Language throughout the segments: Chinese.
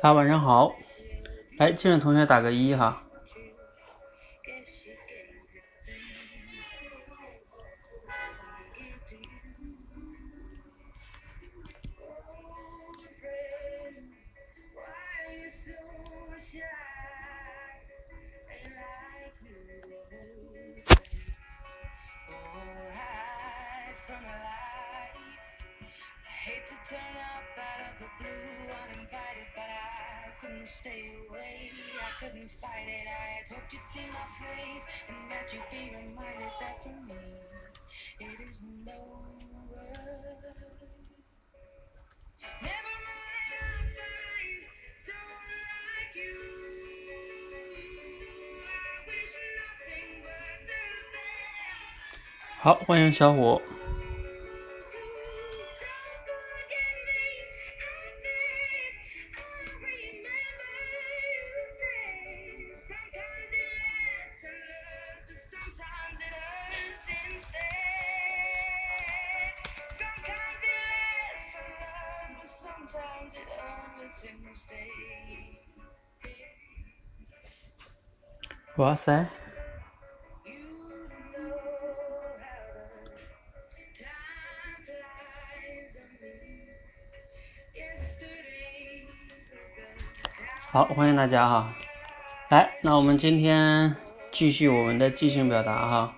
大家晚上好，来，进来同学打个一哈。And that you'd be reminded that for me it isn't over. Never mind, I'll find someone like you. I wish nothing but the best. 好，欢迎小虎。哇塞好，欢迎大家哈。来，那我们今天继续我们的即兴表达哈。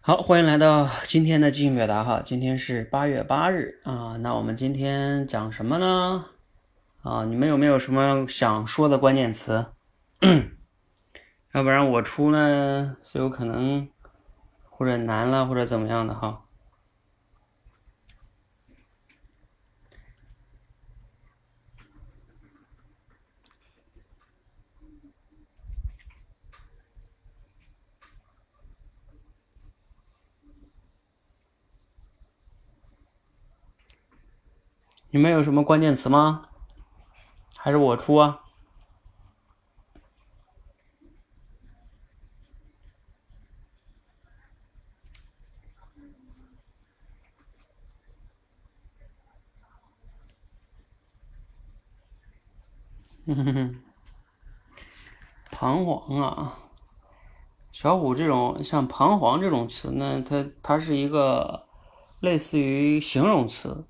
好，欢迎来到今天的即兴表达哈。今天是八月八日啊，那我们今天讲什么呢？啊，你们有没有什么想说的关键词？要不然我出呢，是有可能或者难了，或者怎么样的哈。你们有什么关键词吗？还是我出啊？嗯，彷徨啊，小虎这种像彷徨这种词呢，它它是一个类似于形容词，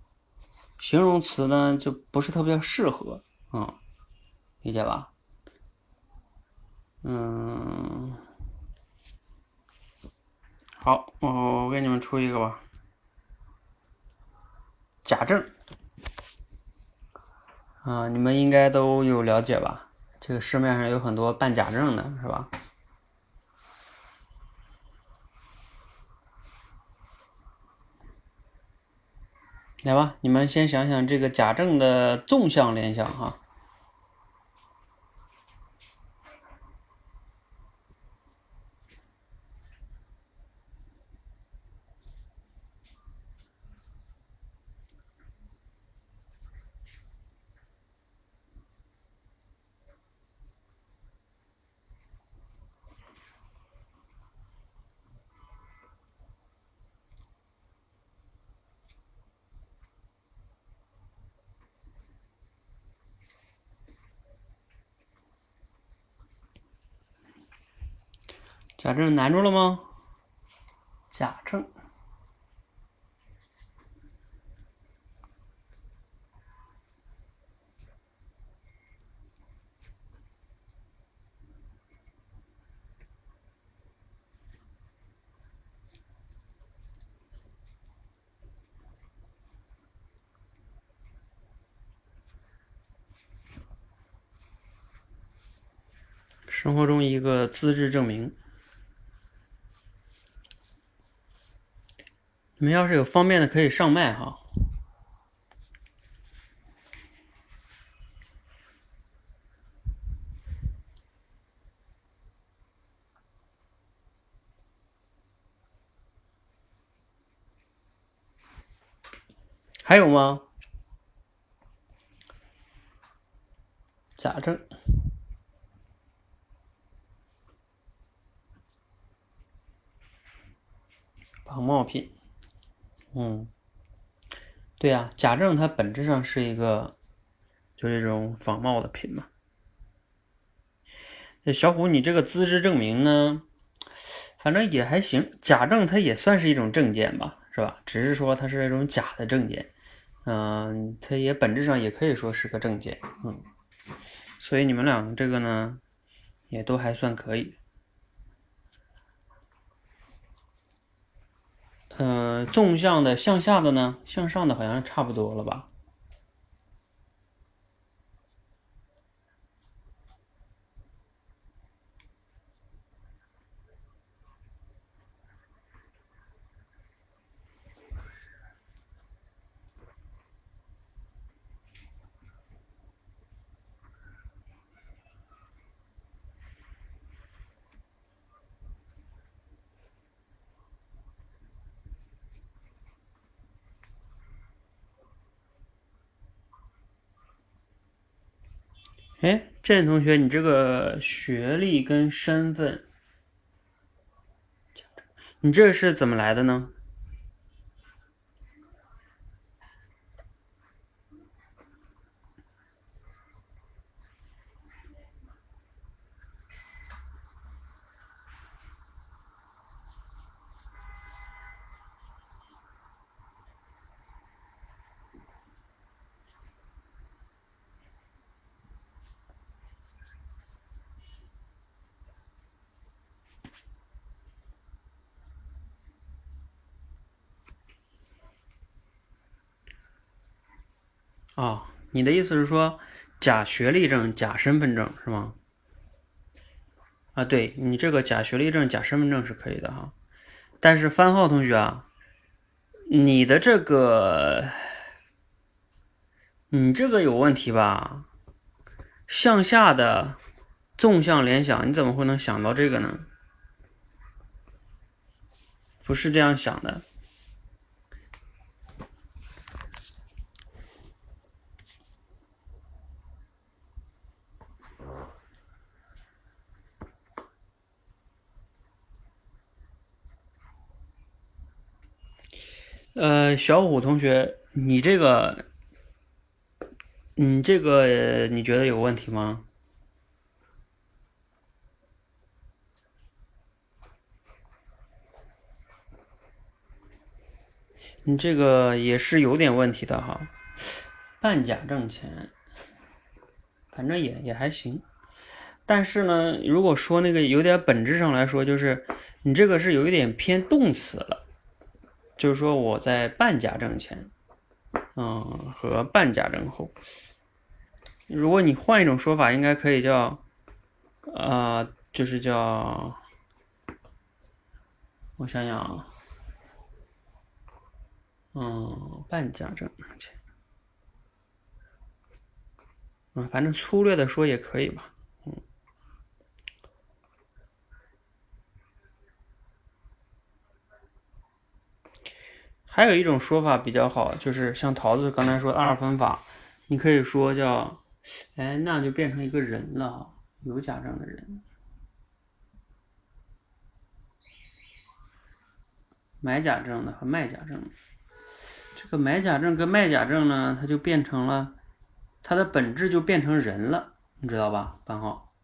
形容词呢就不是特别适合，嗯，理解吧？嗯，好，我给你们出一个吧，假证，啊，你们应该都有了解吧？这个市面上有很多办假证的，是吧？来吧，你们先想想这个贾政的纵向联想哈。假证难住了吗？假证，生活中一个资质证明。你们要是有方便的，可以上麦哈。还有吗？假证。仿冒品，嗯，对呀，假证它本质上是一个，就是一种仿冒的品嘛。小虎，你这个资质证明呢，反正也还行。假证它也算是一种证件吧，是吧？只是说它是一种假的证件，嗯，它也本质上也可以说是个证件，嗯。所以你们俩这个呢，也都还算可以。嗯，纵向的、向下的呢？向上的好像差不多了吧？哎，这位同学，你这个学历跟身份，你这是怎么来的呢？哦，你的意思是说假学历证、假身份证是吗？啊，对你这个假学历证、假身份证是可以的哈，但是番号同学啊，你的这个，你这个有问题吧？向下的纵向联想，你怎么会能想到这个呢？不是这样想的。呃，小虎同学，你这个，你这个你觉得有问题吗？你这个也是有点问题的哈，半假挣钱，反正也也还行。但是呢，如果说那个有点本质上来说，就是你这个是有一点偏动词了。就是说我在半假证前，嗯，和半假证后，如果你换一种说法，应该可以叫，啊，就是叫，我想想啊，嗯，半假证前，嗯，反正粗略的说也可以吧。还有一种说法比较好，就是像桃子刚才说二分法，你可以说叫，哎，那就变成一个人了，有假证的人，买假证的和卖假证，这个买假证跟卖假证呢，它就变成了，它的本质就变成人了，你知道吧，番号，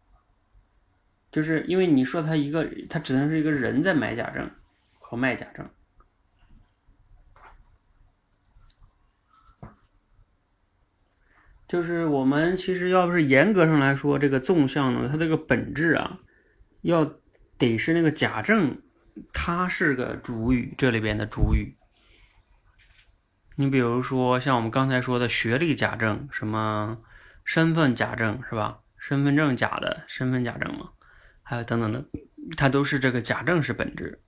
就是因为你说他一个，他只能是一个人在买假证和卖假证。就是我们其实要不是严格上来说，这个纵向呢，它这个本质啊，要得是那个假证，它是个主语，这里边的主语。你比如说像我们刚才说的学历假证，什么身份假证是吧？身份证假的，身份假证嘛，还有等等的，它都是这个假证是本质。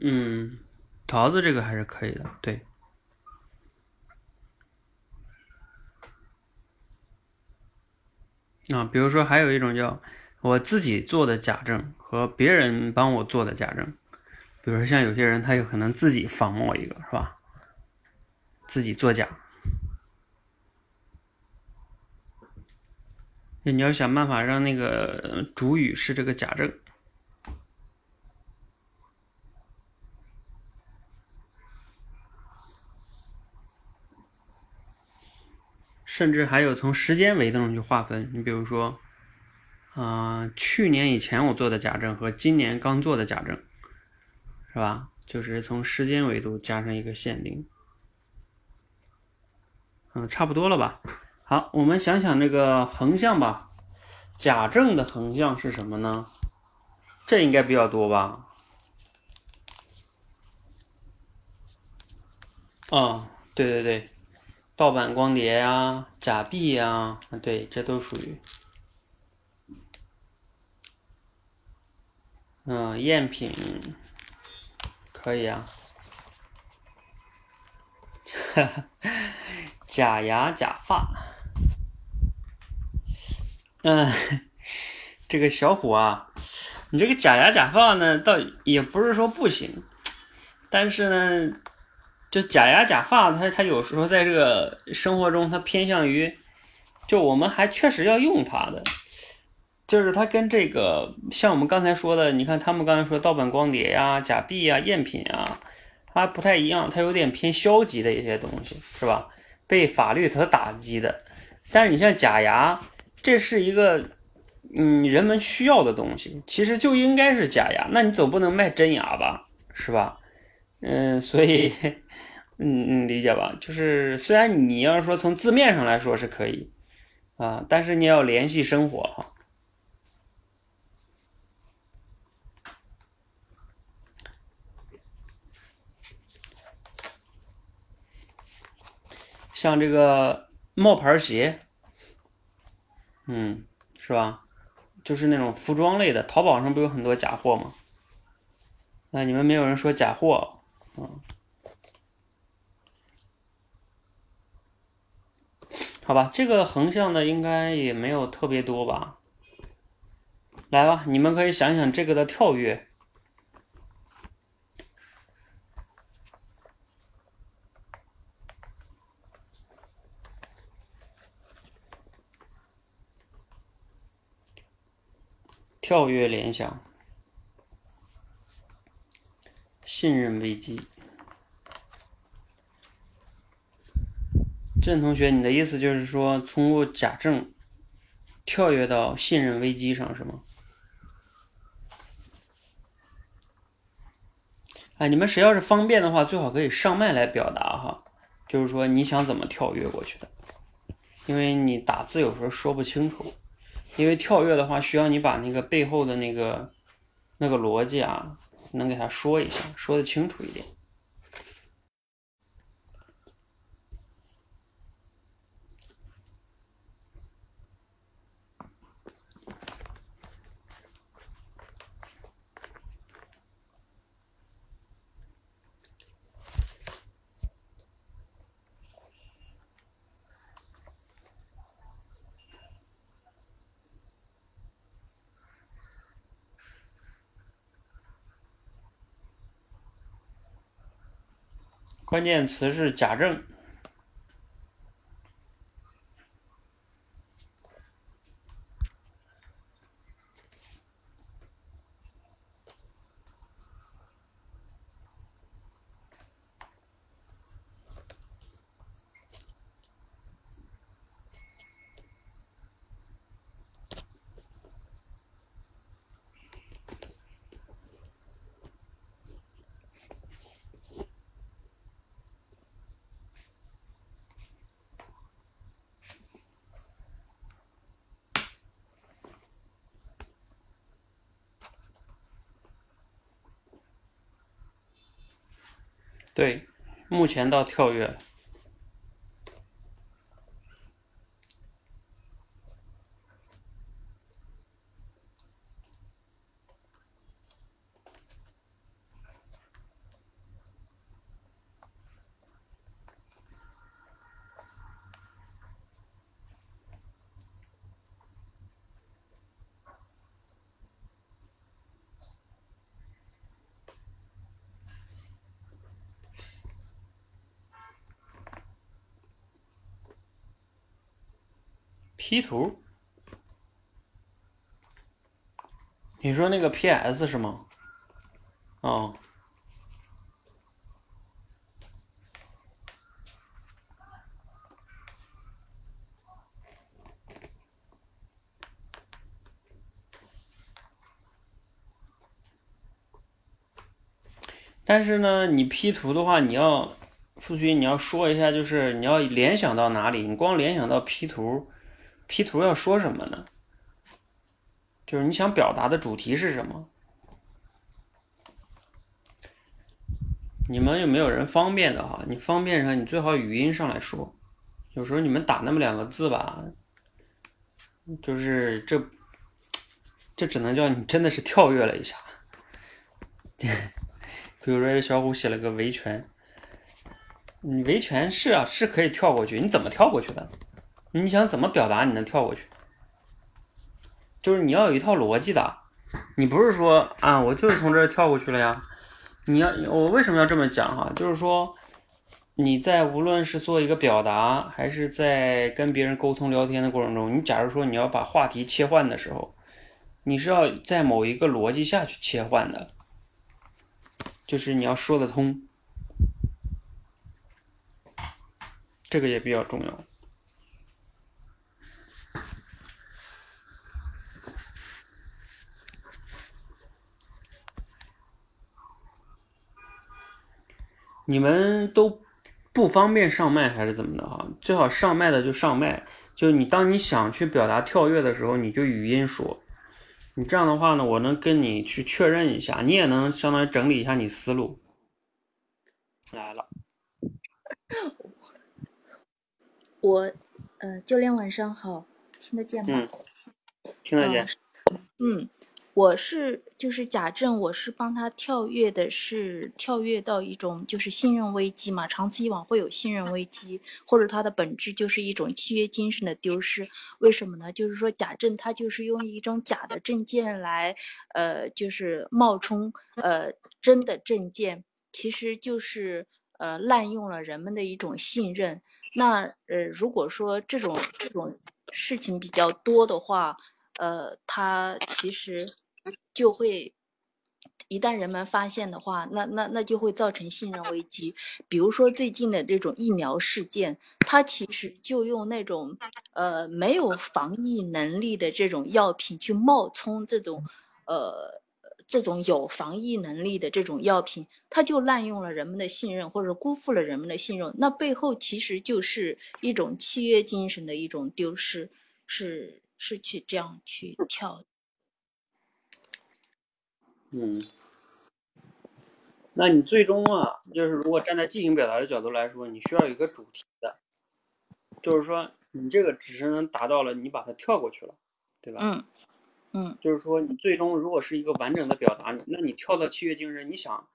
嗯，桃子这个还是可以的，对。啊，比如说还有一种叫我自己做的假证和别人帮我做的假证，比如说像有些人他有可能自己仿冒一个，是吧？自己作假，那你要想办法让那个主语是这个假证。甚至还有从时间维度上去划分，你比如说，啊，去年以前我做的假证和今年刚做的假证，是吧？就是从时间维度加上一个限定，嗯，差不多了吧？好，我们想想这个横向吧，假证的横向是什么呢？这应该比较多吧？啊，对对对。盗版光碟呀，假币呀，对，这都属于，嗯，赝品，可以啊，假牙假发，嗯，这个小虎啊，你这个假牙假发呢，倒也不是说不行，但是呢。就假牙假发，它它有时候在这个生活中，它偏向于，就我们还确实要用它的，就是它跟这个像我们刚才说的，你看他们刚才说盗版光碟呀、假币呀、赝品啊，它不太一样，它有点偏消极的一些东西，是吧？被法律所打击的。但是你像假牙，这是一个嗯人们需要的东西，其实就应该是假牙，那你总不能卖真牙吧，是吧？嗯，所以。嗯嗯，理解吧？就是虽然你要说从字面上来说是可以啊，但是你要联系生活哈。像这个冒牌鞋，嗯，是吧？就是那种服装类的，淘宝上不有很多假货吗？那你们没有人说假货，嗯。好吧，这个横向的应该也没有特别多吧。来吧，你们可以想想这个的跳跃。跳跃联想，信任危机。郑同学，你的意思就是说，通过假证跳跃到信任危机上是吗？哎，你们谁要是方便的话，最好可以上麦来表达哈，就是说你想怎么跳跃过去的，因为你打字有时候说不清楚，因为跳跃的话需要你把那个背后的那个那个逻辑啊，能给他说一下，说的清楚一点。关键词是假证。对，目前到跳跃。P 图？你说那个 PS 是吗？哦。但是呢，你 P 图的话，你要付勋，你要说一下，就是你要联想到哪里？你光联想到 P 图，P 图要说什么呢？就是你想表达的主题是什么？你们有没有人方便的哈？你方便上，你最好语音上来说。有时候你们打那么两个字吧，就是这，这只能叫你真的是跳跃了一下。比如说，小虎写了个维权，你维权是啊，是可以跳过去。你怎么跳过去的？你想怎么表达？你能跳过去？就是你要有一套逻辑的。你不是说啊，我就是从这儿跳过去了呀？你要我为什么要这么讲哈？就是说你在无论是做一个表达，还是在跟别人沟通聊天的过程中，你假如说你要把话题切换的时候，你是要在某一个逻辑下去切换的。就是你要说得通，这个也比较重要。你们都不方便上麦还是怎么的哈？最好上麦的就上麦，就你当你想去表达跳跃的时候，你就语音说。你这样的话呢，我能跟你去确认一下，你也能相当于整理一下你思路。来了，我呃，教练晚上好，听得见吗？嗯，听得见。嗯。我是就是贾政，我是帮他跳跃的，是跳跃到一种就是信任危机嘛，长此以往会有信任危机，或者他的本质就是一种契约精神的丢失。为什么呢？就是说贾政他就是用一种假的证件来，呃，就是冒充呃真的证件，其实就是呃滥用了人们的一种信任。那呃如果说这种这种事情比较多的话，呃，他其实。就会，一旦人们发现的话，那那那就会造成信任危机。比如说最近的这种疫苗事件，它其实就用那种呃没有防疫能力的这种药品去冒充这种呃这种有防疫能力的这种药品，它就滥用了人们的信任，或者辜负了人们的信任。那背后其实就是一种契约精神的一种丢失，是是去这样去跳。嗯，那你最终啊，就是如果站在进行表达的角度来说，你需要有一个主题的，就是说你这个只是能达到了你把它跳过去了，对吧？嗯嗯，就是说你最终如果是一个完整的表达，那你跳到契约精神，你想，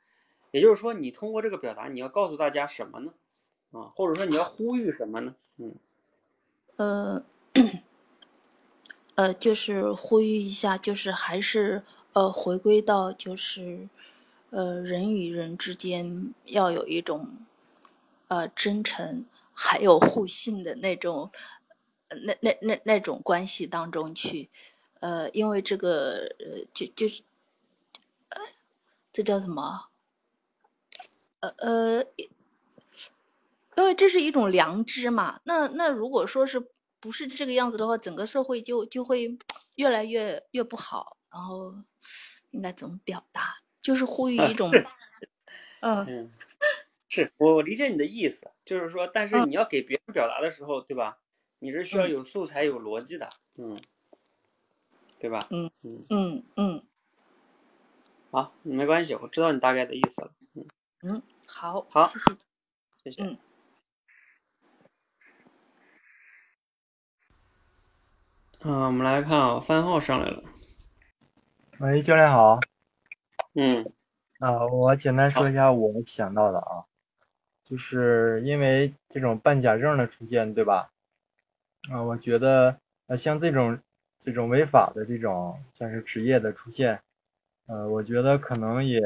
也就是说你通过这个表达，你要告诉大家什么呢？啊，或者说你要呼吁什么呢？嗯，呃，呃，就是呼吁一下，就是还是。呃，回归到就是，呃，人与人之间要有一种，呃，真诚还有互信的那种，那那那那种关系当中去，呃，因为这个，呃，就就是，呃，这叫什么？呃呃，因为这是一种良知嘛。那那如果说是不是这个样子的话，整个社会就就会越来越越不好。然后应该怎么表达？就是呼吁一种，嗯，是我我理解你的意思，就是说，但是你要给别人表达的时候，对吧？你是需要有素材、有逻辑的，嗯，对吧？嗯嗯嗯嗯，好，没关系，我知道你大概的意思了，嗯嗯，好，好，谢谢，谢谢，嗯，嗯，我们来看啊，番号上来了。喂，教练好。嗯，啊，我简单说一下我想到的啊，就是因为这种办假证的出现，对吧？啊，我觉得呃，像这种这种违法的这种像是职业的出现，呃，我觉得可能也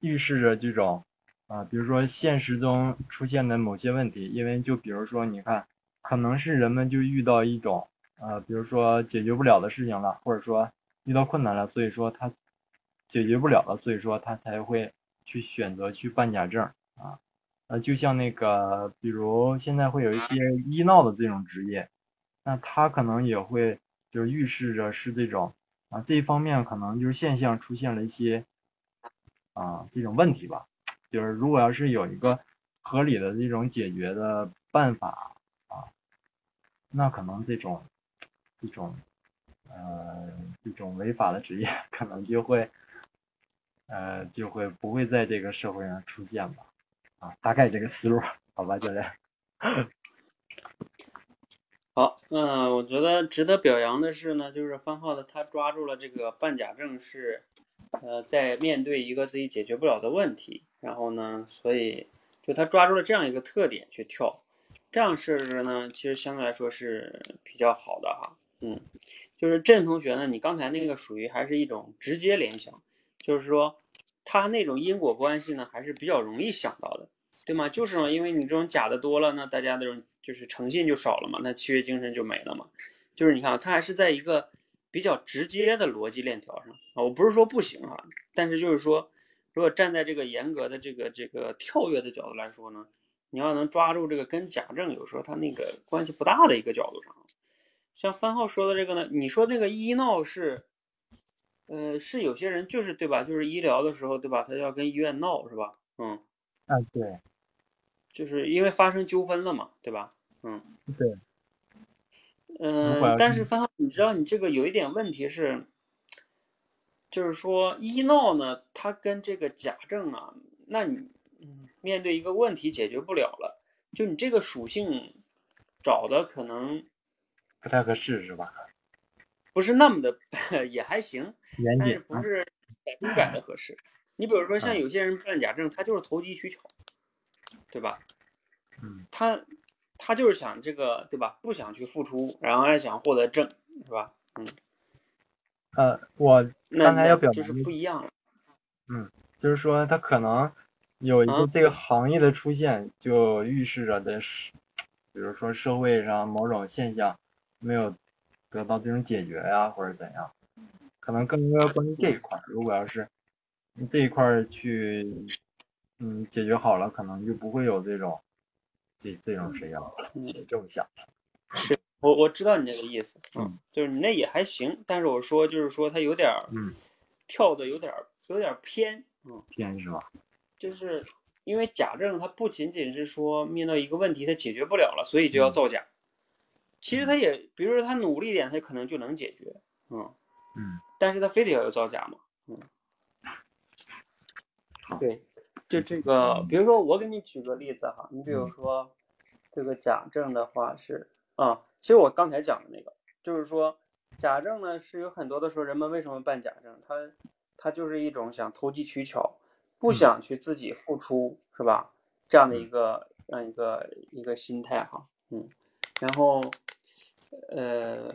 预示着这种啊，比如说现实中出现的某些问题，因为就比如说你看，可能是人们就遇到一种呃，比如说解决不了的事情了，或者说遇到困难了，所以说他解决不了了，所以说他才会去选择去办假证啊。呃，就像那个，比如现在会有一些医闹的这种职业，那他可能也会就是预示着是这种啊这一方面可能就是现象出现了一些啊这种问题吧。就是如果要是有一个合理的这种解决的办法啊，那可能这种。这种，呃，一种违法的职业可能就会，呃，就会不会在这个社会上出现吧？啊，大概这个思路，好吧，教练。好，嗯，我觉得值得表扬的是呢，就是方浩的他抓住了这个办假证是，呃，在面对一个自己解决不了的问题，然后呢，所以就他抓住了这样一个特点去跳，这样设置呢，其实相对来说是比较好的哈。嗯，就是郑同学呢，你刚才那个属于还是一种直接联想，就是说他那种因果关系呢，还是比较容易想到的，对吗？就是嘛，因为你这种假的多了，那大家这种就是诚信就少了嘛，那契约精神就没了嘛。就是你看，他还是在一个比较直接的逻辑链条上啊。我不是说不行啊，但是就是说，如果站在这个严格的这个这个跳跃的角度来说呢，你要能抓住这个跟假证有时候它那个关系不大的一个角度上。像番号说的这个呢，你说那个医闹是，呃，是有些人就是对吧？就是医疗的时候对吧？他要跟医院闹是吧？嗯，啊对，就是因为发生纠纷了嘛，对吧？嗯，对，嗯，但是番号，你知道你这个有一点问题是，就是说医闹呢，它跟这个假证啊，那你嗯，面对一个问题解决不了了，就你这个属性找的可能。不太合适是吧？不是那么的，也还行，但是不是百分百的合适。你比如说像有些人办假证，他就是投机取巧，对吧？嗯，他他就是想这个，对吧？不想去付出，然后还想获得证，是吧？嗯。呃，我刚才要表就是不一样了。嗯，就是说他可能有一个这个行业的出现，就预示着的是，比如说社会上某种现象。没有得到这种解决呀，或者怎样，可能更多关于这一块儿。如果要是这一块儿去，嗯，解决好了，可能就不会有这种这这种谁样了。这么想。是我我知道你这个意思，嗯，就是你那也还行，但是我说就是说他有点儿，嗯，跳的有点儿有点儿偏，嗯，偏是吧？就是因为假证它不仅仅是说面对一个问题它解决不了了，所以就要造假。其实他也，比如说他努力一点，他可能就能解决，嗯嗯，但是他非得要有造假嘛，嗯，对，就这个，比如说我给你举个例子哈，你比如说这个假证的话是啊，其实我刚才讲的那个，就是说假证呢是有很多的时候人们为什么办假证，他他就是一种想投机取巧，不想去自己付出，是吧？这样的一个这样一个一个心态哈，嗯。然后，呃，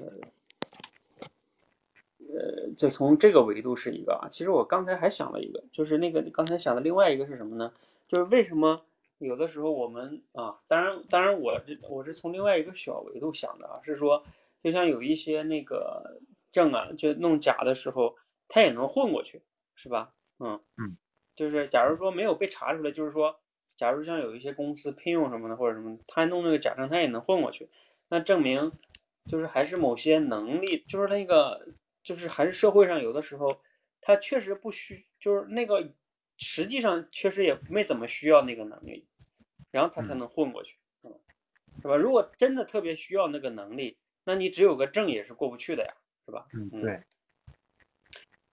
呃，就从这个维度是一个啊。其实我刚才还想了一个，就是那个刚才想的另外一个是什么呢？就是为什么有的时候我们啊，当然，当然我这我是从另外一个小维度想的啊，是说，就像有一些那个证啊，就弄假的时候，他也能混过去，是吧？嗯嗯，就是假如说没有被查出来，就是说。假如像有一些公司聘用什么的或者什么，他弄那个假证，他也能混过去，那证明就是还是某些能力，就是那个就是还是社会上有的时候他确实不需，就是那个实际上确实也没怎么需要那个能力，然后他才能混过去，嗯，是吧？如果真的特别需要那个能力，那你只有个证也是过不去的呀，是吧？嗯，对，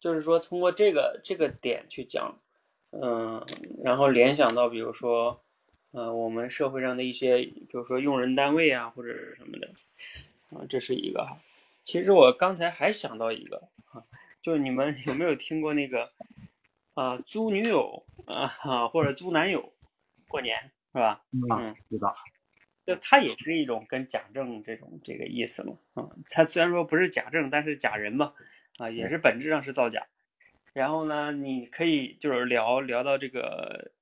就是说通过这个这个点去讲。嗯，然后联想到，比如说，呃，我们社会上的一些，比如说用人单位啊，或者是什么的，啊，这是一个哈。其实我刚才还想到一个啊，就你们有没有听过那个啊，租女友啊，或者租男友过年是吧？嗯，知道。就它也是一种跟假证这种这个意思嘛，啊，它虽然说不是假证，但是假人嘛，啊，也是本质上是造假。然后呢，你可以就是聊聊到这个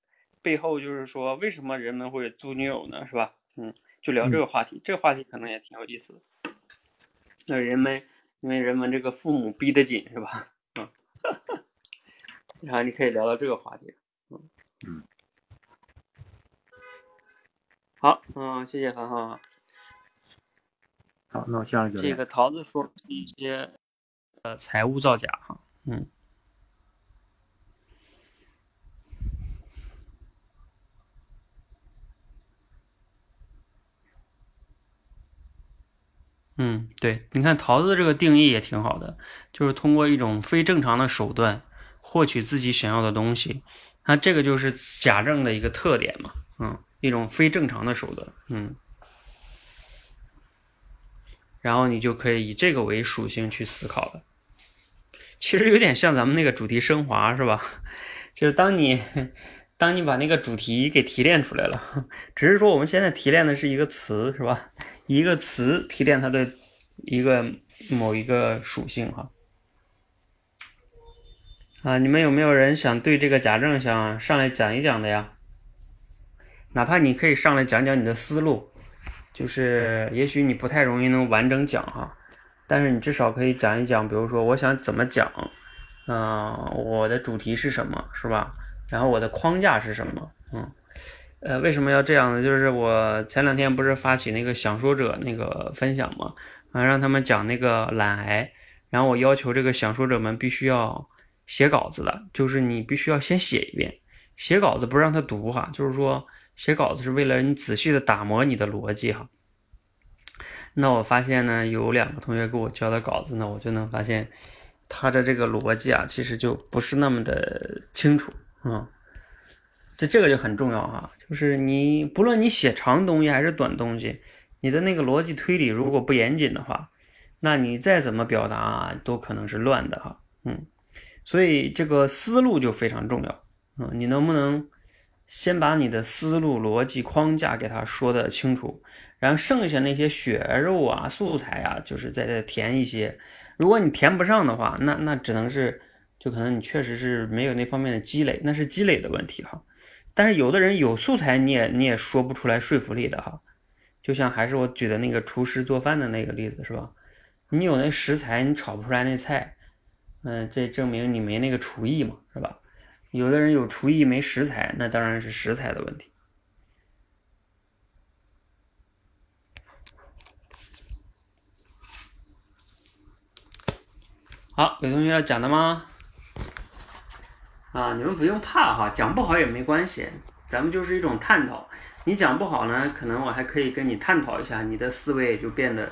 背后，就是说为什么人们会租女友呢？是吧？嗯，就聊这个话题，这个话题可能也挺有意思的。那人们因为人们这个父母逼得紧是吧？嗯，然后你可以聊到这个话题。嗯嗯，好，嗯，谢谢涵涵。好，那我下一个这个桃子说一些呃财务造假哈，嗯。嗯，对，你看桃子这个定义也挺好的，就是通过一种非正常的手段获取自己想要的东西，那这个就是假证的一个特点嘛，嗯，一种非正常的手段，嗯，然后你就可以以这个为属性去思考了，其实有点像咱们那个主题升华是吧？就是当你当你把那个主题给提炼出来了，只是说我们现在提炼的是一个词是吧？一个词提炼它的一个某一个属性哈啊，你们有没有人想对这个假证想上来讲一讲的呀？哪怕你可以上来讲讲你的思路，就是也许你不太容易能完整讲哈，但是你至少可以讲一讲，比如说我想怎么讲，嗯，我的主题是什么，是吧？然后我的框架是什么，嗯。呃，为什么要这样呢？就是我前两天不是发起那个想说者那个分享嘛，啊，让他们讲那个懒癌，然后我要求这个想说者们必须要写稿子的，就是你必须要先写一遍，写稿子不是让他读哈，就是说写稿子是为了你仔细的打磨你的逻辑哈。那我发现呢，有两个同学给我交的稿子呢，我就能发现他的这个逻辑啊，其实就不是那么的清楚嗯。这这个就很重要哈，就是你不论你写长东西还是短东西，你的那个逻辑推理如果不严谨的话，那你再怎么表达都可能是乱的哈。嗯，所以这个思路就非常重要。嗯，你能不能先把你的思路逻辑框架给他说的清楚，然后剩下那些血肉啊素材啊，就是再再填一些。如果你填不上的话，那那只能是就可能你确实是没有那方面的积累，那是积累的问题哈。但是有的人有素材，你也你也说不出来说服力的哈，就像还是我举的那个厨师做饭的那个例子是吧？你有那食材，你炒不出来那菜，嗯，这证明你没那个厨艺嘛，是吧？有的人有厨艺没食材，那当然是食材的问题。好，有同学要讲的吗？啊，你们不用怕哈，讲不好也没关系，咱们就是一种探讨。你讲不好呢，可能我还可以跟你探讨一下，你的思维也就变得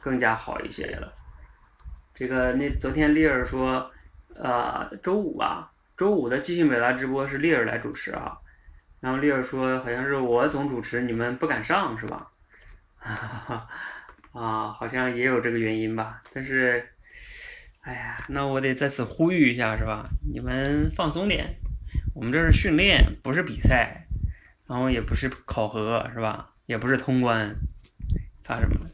更加好一些了。这个那昨天丽儿说，呃，周五吧，周五的即兴表达直播是丽儿来主持啊。然后丽儿说，好像是我总主持，你们不敢上是吧？啊，好像也有这个原因吧，但是。哎呀，那我得在此呼吁一下，是吧？你们放松点，我们这是训练，不是比赛，然后也不是考核，是吧？也不是通关，怕什么？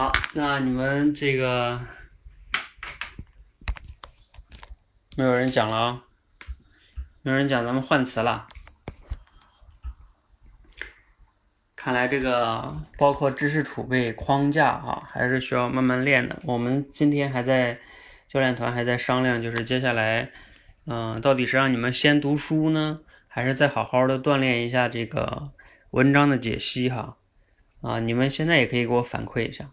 好，那你们这个没有人讲了啊？没有人讲，咱们换词了。看来这个包括知识储备框架哈，还是需要慢慢练的。我们今天还在教练团还在商量，就是接下来，嗯，到底是让你们先读书呢，还是再好好的锻炼一下这个文章的解析哈？啊，你们现在也可以给我反馈一下。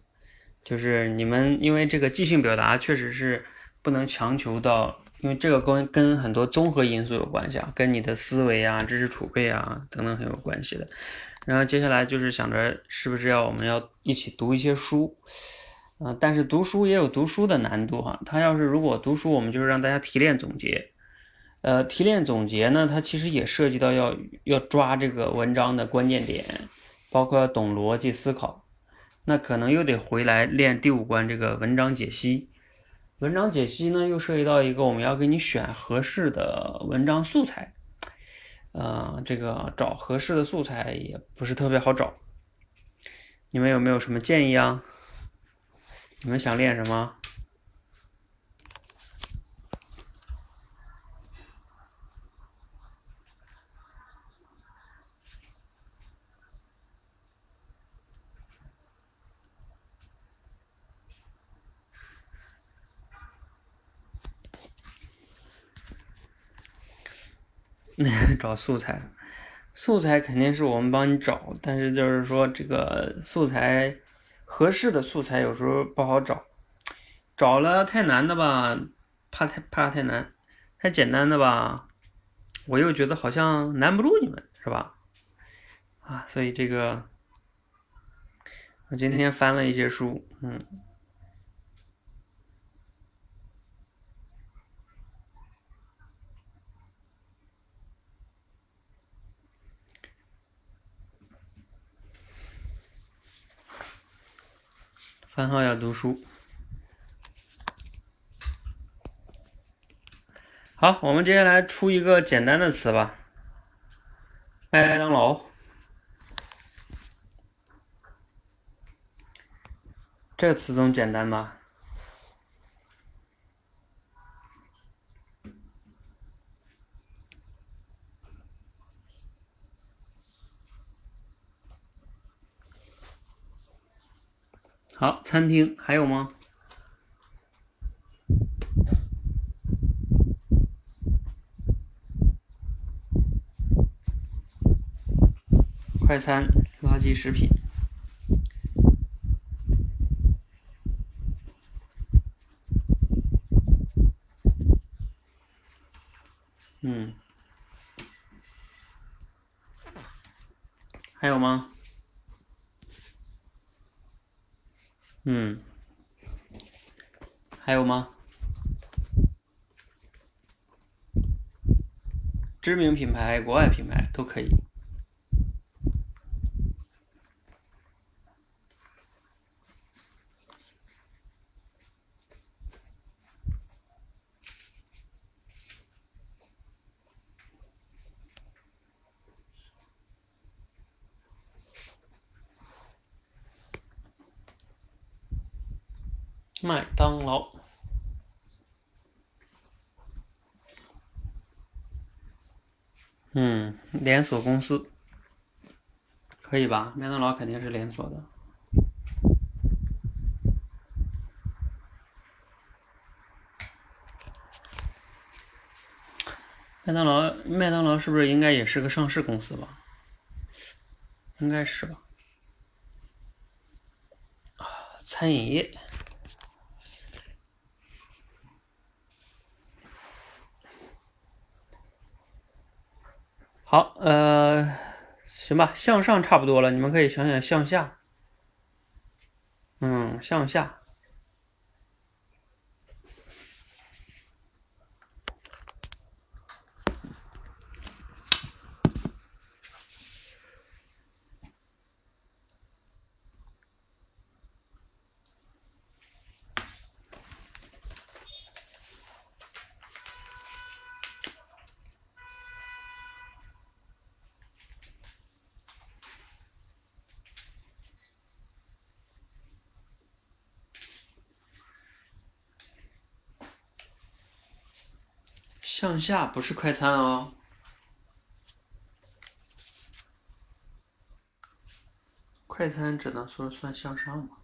就是你们，因为这个即兴表达确实是不能强求到，因为这个跟跟很多综合因素有关系啊，跟你的思维啊、知识储备啊等等很有关系的。然后接下来就是想着是不是要我们要一起读一些书，嗯，但是读书也有读书的难度哈。他要是如果读书，我们就是让大家提炼总结，呃，提炼总结呢，它其实也涉及到要要抓这个文章的关键点，包括懂逻辑思考。那可能又得回来练第五关这个文章解析，文章解析呢又涉及到一个我们要给你选合适的文章素材，呃，这个找合适的素材也不是特别好找，你们有没有什么建议啊？你们想练什么？找素材，素材肯定是我们帮你找，但是就是说这个素材合适的素材有时候不好找，找了太难的吧，怕太怕太难，太简单的吧，我又觉得好像难不住你们，是吧？啊，所以这个我今天翻了一些书，嗯。番号要读书。好，我们接下来出一个简单的词吧。麦当劳，这个词总简单吧？好，餐厅还有吗？快餐、垃圾食品。嗯，还有吗？嗯，还有吗？知名品牌、国外品牌都可以。麦当劳，嗯，连锁公司，可以吧？麦当劳肯定是连锁的。麦当劳，麦当劳是不是应该也是个上市公司吧？应该是吧？餐饮业。好，呃，行吧，向上差不多了，你们可以想想向下。嗯，向下。向下不是快餐哦，快餐只能说算向上嘛。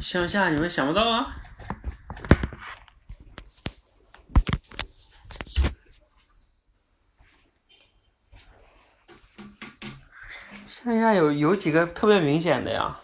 向下你们想不到啊？有有几个特别明显的呀？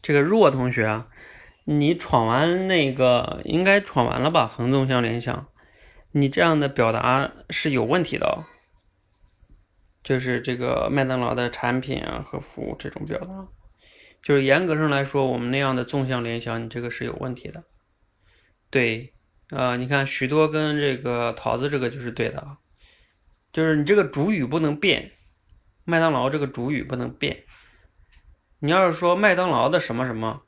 这个弱同学，你闯完那个应该闯完了吧？横纵向联想。你这样的表达是有问题的。就是这个麦当劳的产品啊和服务这种表达，就是严格上来说，我们那样的纵向联想，你这个是有问题的。对，啊、你看许多跟这个桃子这个就是对的啊，就是你这个主语不能变，麦当劳这个主语不能变。你要是说麦当劳的什么什么，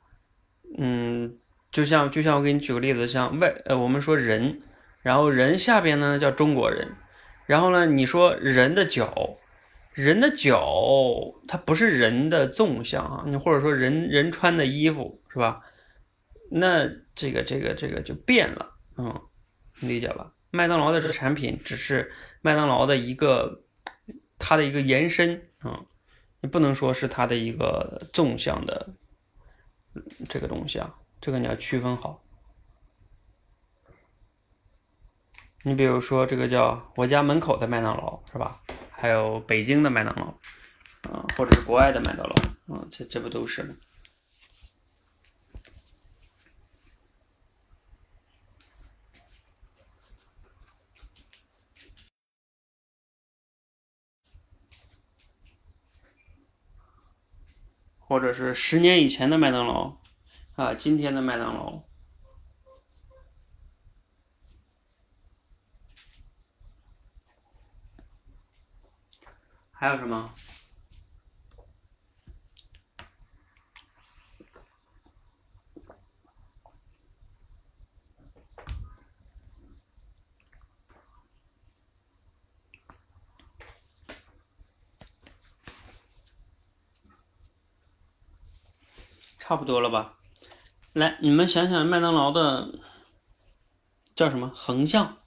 嗯，就像就像我给你举个例子，像外呃我们说人，然后人下边呢叫中国人，然后呢你说人的脚，人的脚它不是人的纵向啊，你或者说人人穿的衣服是吧？那这个这个这个就变了，嗯，理解吧？麦当劳的这个产品只是麦当劳的一个它的一个延伸啊、嗯，你不能说是它的一个纵向的这个东西啊，这个你要区分好。你比如说这个叫我家门口的麦当劳是吧？还有北京的麦当劳，啊、或者是国外的麦当劳，啊、这这不都是吗？或者是十年以前的麦当劳，啊，今天的麦当劳。还有什么？差不多了吧？来，你们想想麦当劳的叫什么横向？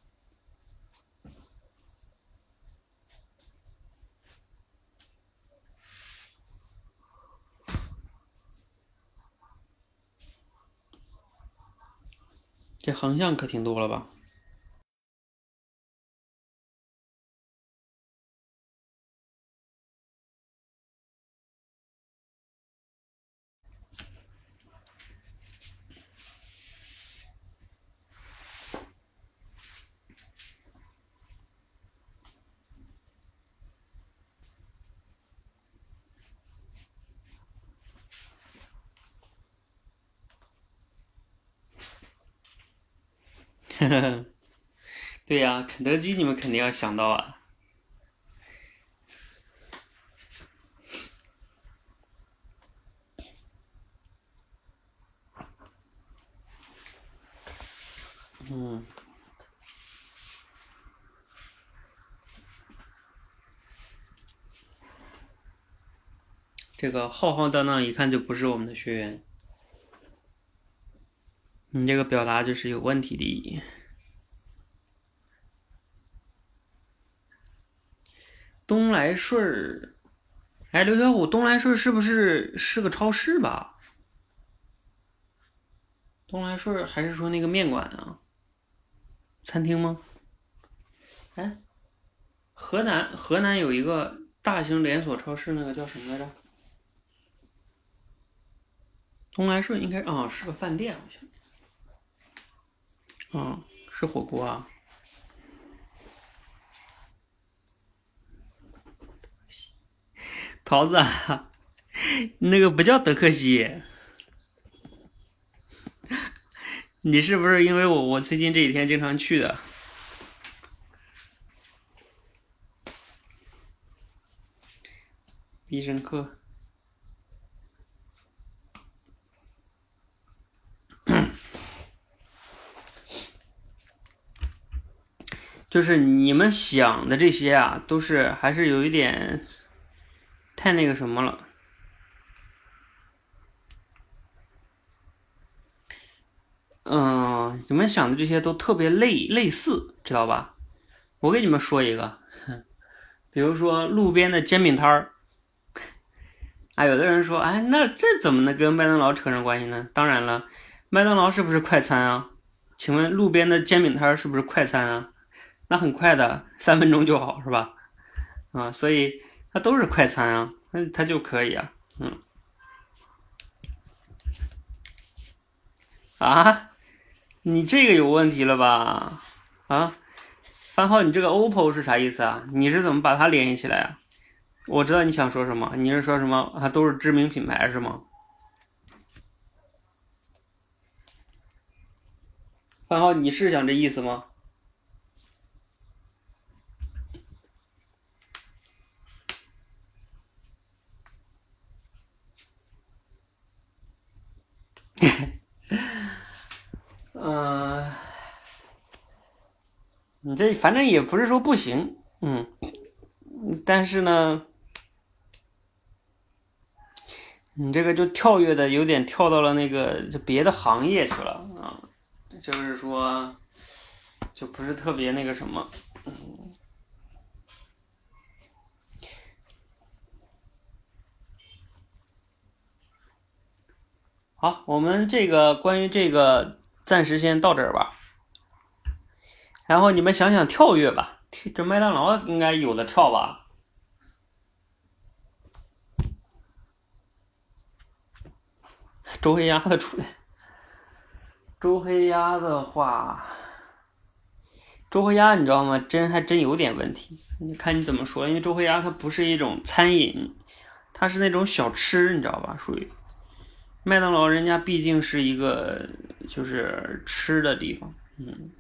这横向可挺多了吧？对呀，肯德基你们肯定要想到啊。嗯，这个浩浩荡荡一看就不是我们的学员。你这个表达就是有问题的。东来顺儿，哎，刘小虎，东来顺是不是是个超市吧？东来顺还是说那个面馆啊？餐厅吗？哎，河南河南有一个大型连锁超市，那个叫什么来着？东来顺应该啊、是个饭店，好像。啊，是火锅啊。桃子，那个不叫德克西，你是不是因为我我最近这几天经常去的？必胜客。就是你们想的这些啊，都是还是有一点太那个什么了。嗯，你们想的这些都特别类类似，知道吧？我给你们说一个，比如说路边的煎饼摊儿，啊，有的人说，哎，那这怎么能跟麦当劳扯上关系呢？当然了，麦当劳是不是快餐啊？请问路边的煎饼摊儿是不是快餐啊？那很快的，三分钟就好，是吧？啊，所以它都是快餐啊，那它就可以啊，嗯。啊，你这个有问题了吧？啊，番号，你这个 OPPO 是啥意思啊？你是怎么把它联系起来啊？我知道你想说什么，你是说什么啊？都是知名品牌是吗？范浩，你是想这意思吗？嗯、你这反正也不是说不行，嗯，但是呢，你这个就跳跃的有点跳到了那个就别的行业去了啊，就是说，就不是特别那个什么，好，我们这个关于这个暂时先到这儿吧。然后你们想想跳跃吧，这麦当劳应该有的跳吧？周黑鸭子出来，周黑鸭的话，周黑鸭你知道吗？真还真有点问题，你看你怎么说？因为周黑鸭它不是一种餐饮，它是那种小吃，你知道吧？属于麦当劳，人家毕竟是一个就是吃的地方，嗯。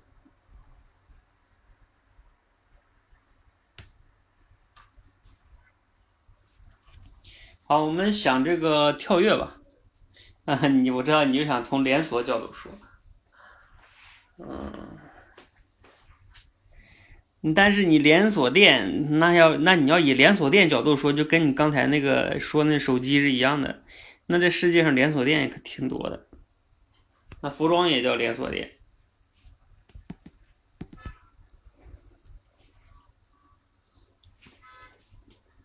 好，我们想这个跳跃吧。啊，你我知道你就想从连锁角度说，嗯，但是你连锁店那要那你要以连锁店角度说，就跟你刚才那个说那手机是一样的。那这世界上连锁店也可挺多的，那服装也叫连锁店。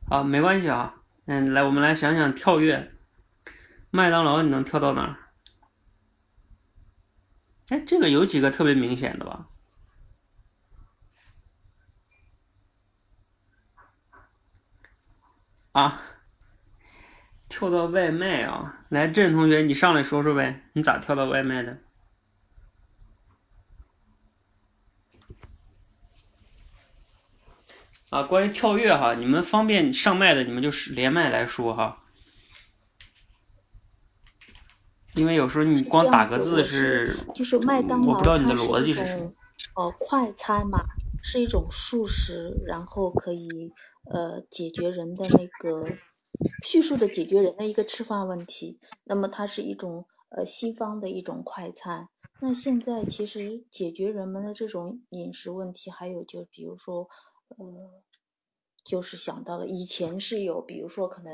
啊，没关系啊。嗯，来，我们来想想跳跃。麦当劳你能跳到哪儿？哎，这个有几个特别明显的吧？啊，跳到外卖啊！来，郑同学，你上来说说呗，你咋跳到外卖的？啊，关于跳跃哈，你们方便上麦的，你们就是连麦来说哈。因为有时候你光打个字是，就是麦当劳，我不知道你的逻辑是什么。呃，快餐嘛，是一种速食，然后可以呃解决人的那个叙述的解决人的一个吃饭问题。那么它是一种呃西方的一种快餐。那现在其实解决人们的这种饮食问题，还有就比如说。呃，就是想到了以前是有，比如说可能，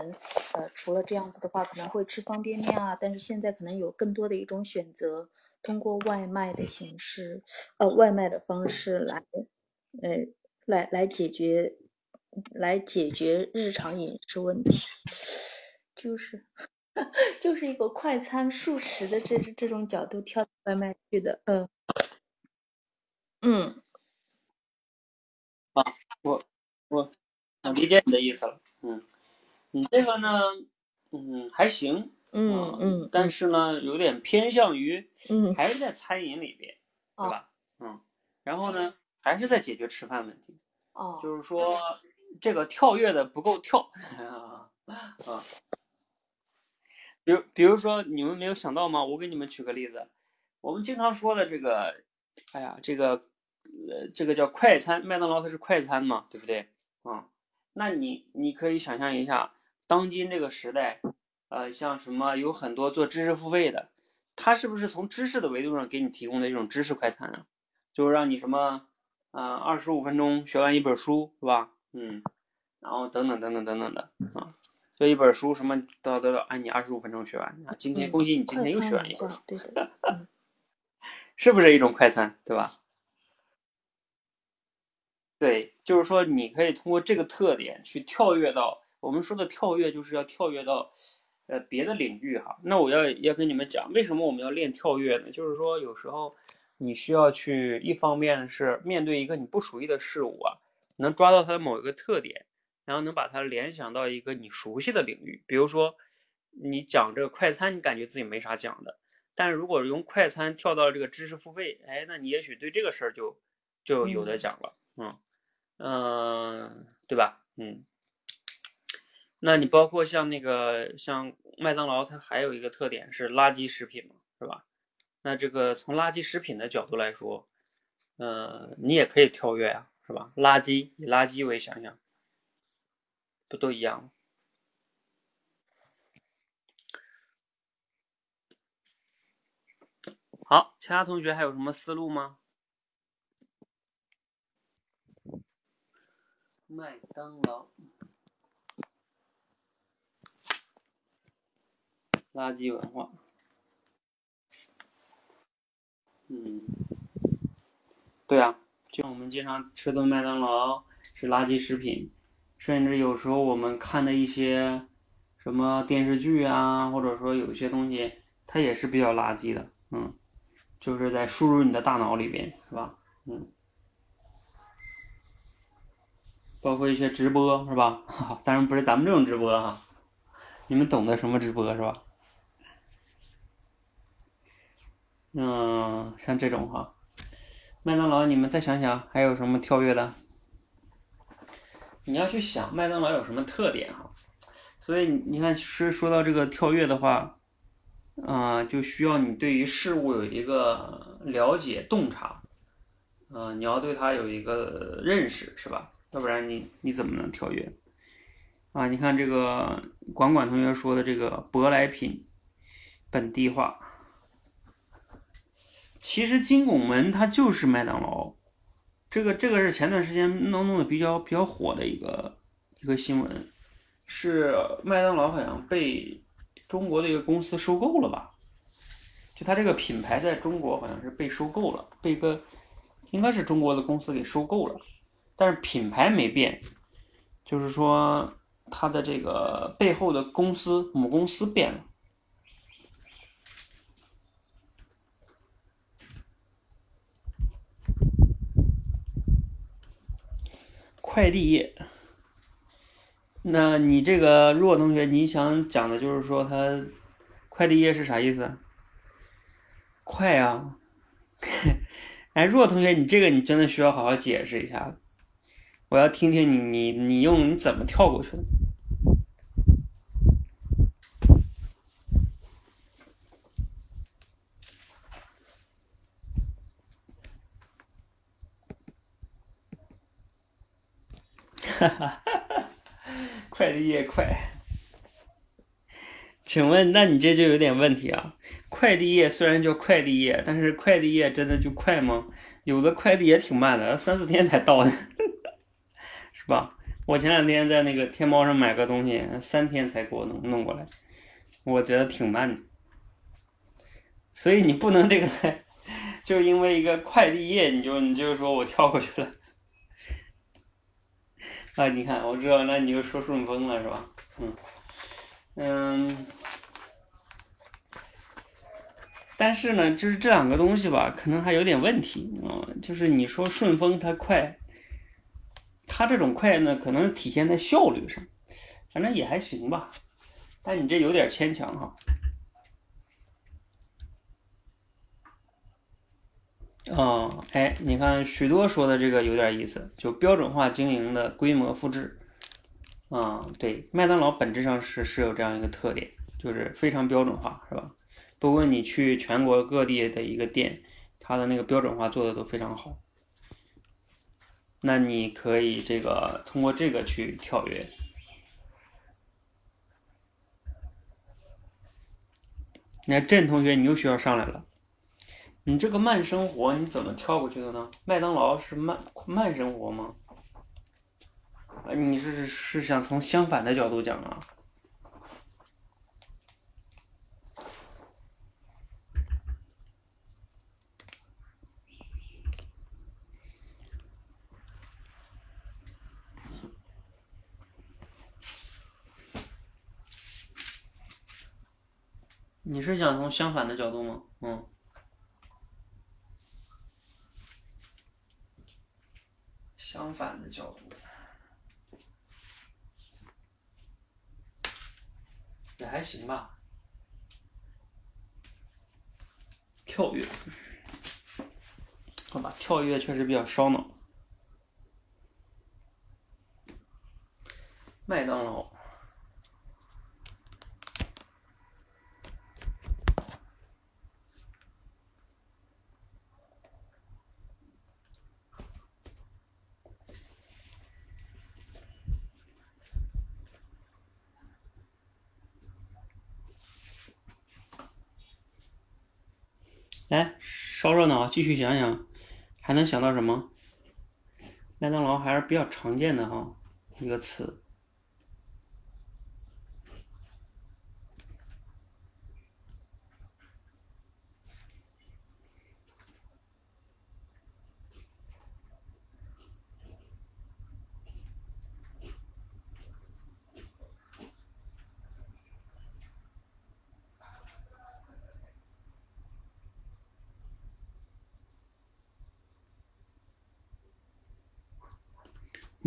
呃，除了这样子的话，可能会吃方便面啊，但是现在可能有更多的一种选择，通过外卖的形式，呃，外卖的方式来，呃，来来解决，来解决日常饮食问题，就是，就是一个快餐速食的这这种角度跳外卖去的，嗯，嗯。啊，我我我理解你的意思了，嗯，你这个呢，嗯，还行，嗯嗯，但是呢，有点偏向于，嗯，还是在餐饮里边，对吧？嗯，然后呢，还是在解决吃饭问题，哦，就是。说这个跳跃的不够跳，啊啊，比如比如说你们没有想到吗？我给你们举个例子，我们经常说的这个，哎呀，这个。呃，这个叫快餐，麦当劳它是快餐嘛，对不对？啊，那你你可以想象一下，当今这个时代，呃，像什么有很多做知识付费的，他是不是从知识的维度上给你提供的一种知识快餐啊？就是让你什么，啊，二十五分钟学完一本书，是吧？嗯，然后等等等等等等的啊，就一本书什么都都要按你二十五分钟学完啊。今天恭喜你今天又学完一本书，对的 是不是一种快餐，对吧？对，就是说，你可以通过这个特点去跳跃到我们说的跳跃，就是要跳跃到呃别的领域哈。那我要要跟你们讲，为什么我们要练跳跃呢？就是说，有时候你需要去，一方面是面对一个你不熟悉的事物啊，能抓到它的某一个特点，然后能把它联想到一个你熟悉的领域。比如说，你讲这个快餐，你感觉自己没啥讲的，但是如果用快餐跳到这个知识付费，哎，那你也许对这个事儿就就有的讲了，嗯。嗯，对吧？嗯，那你包括像那个像麦当劳，它还有一个特点是垃圾食品嘛，是吧？那这个从垃圾食品的角度来说，呃，你也可以跳跃呀，是吧？垃圾以垃圾为想象，不都一样吗？好，其他同学还有什么思路吗？麦当劳，垃圾文化，嗯，对啊，像我们经常吃顿麦当劳是垃圾食品，甚至有时候我们看的一些什么电视剧啊，或者说有些东西，它也是比较垃圾的，嗯。就是在输入你的大脑里边，是吧？嗯，包括一些直播，是吧？当然不是咱们这种直播哈，你们懂得什么直播是吧？嗯，像这种哈，麦当劳，你们再想想还有什么跳跃的？你要去想麦当劳有什么特点哈，所以你看，其实说到这个跳跃的话。啊，就需要你对于事物有一个了解、洞察，啊，你要对它有一个认识，是吧？要不然你你怎么能跳跃？啊，你看这个管管同学说的这个舶来品本地化，其实金拱门它就是麦当劳，这个这个是前段时间弄弄的比较比较火的一个一个新闻，是麦当劳好像被。中国的一个公司收购了吧？就它这个品牌在中国好像是被收购了，被一个应该是中国的公司给收购了，但是品牌没变，就是说它的这个背后的公司母公司变了。快递业。那你这个若同学，你想讲的就是说他快递业是啥意思？快呀！哎，若同学，你这个你真的需要好好解释一下，我要听听你你你用你怎么跳过去的。哈哈哈哈快递业快，请问，那你这就有点问题啊！快递业虽然叫快递业，但是快递业真的就快吗？有的快递也挺慢的，三四天才到的，是吧？我前两天在那个天猫上买个东西，三天才给我弄弄过来，我觉得挺慢的。所以你不能这个，就因为一个快递业，你就你就说我跳过去了。啊，你看，我知道，那你就说顺丰了是吧？嗯，嗯，但是呢，就是这两个东西吧，可能还有点问题啊。就是你说顺丰它快，它这种快呢，可能体现在效率上，反正也还行吧。但你这有点牵强哈。哦，哎，你看许多说的这个有点意思，就标准化经营的规模复制。啊，对，麦当劳本质上是是有这样一个特点，就是非常标准化，是吧？不过你去全国各地的一个店，它的那个标准化做的都非常好。那你可以这个通过这个去跳跃。那郑同学，你又需要上来了。你这个慢生活你怎么跳过去的呢？麦当劳是慢慢生活吗？啊，你是是想从相反的角度讲啊？你是想从相反的角度吗？嗯。相反的角度，也还行吧。跳跃，好吧，跳跃确实比较烧脑。麦当劳，来烧热闹，继续想想，还能想到什么？麦当劳还是比较常见的哈一个词。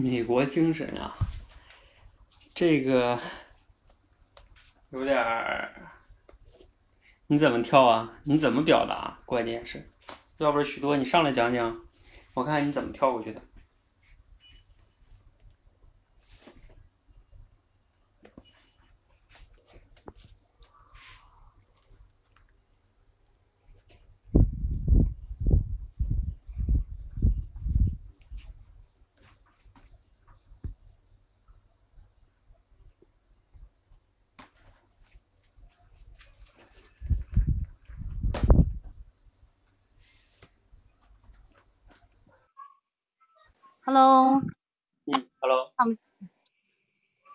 美国精神啊，这个有点儿，你怎么跳啊？你怎么表达？关键是，要不是许多，你上来讲讲，我看你怎么跳过去的。Hello，嗯，Hello，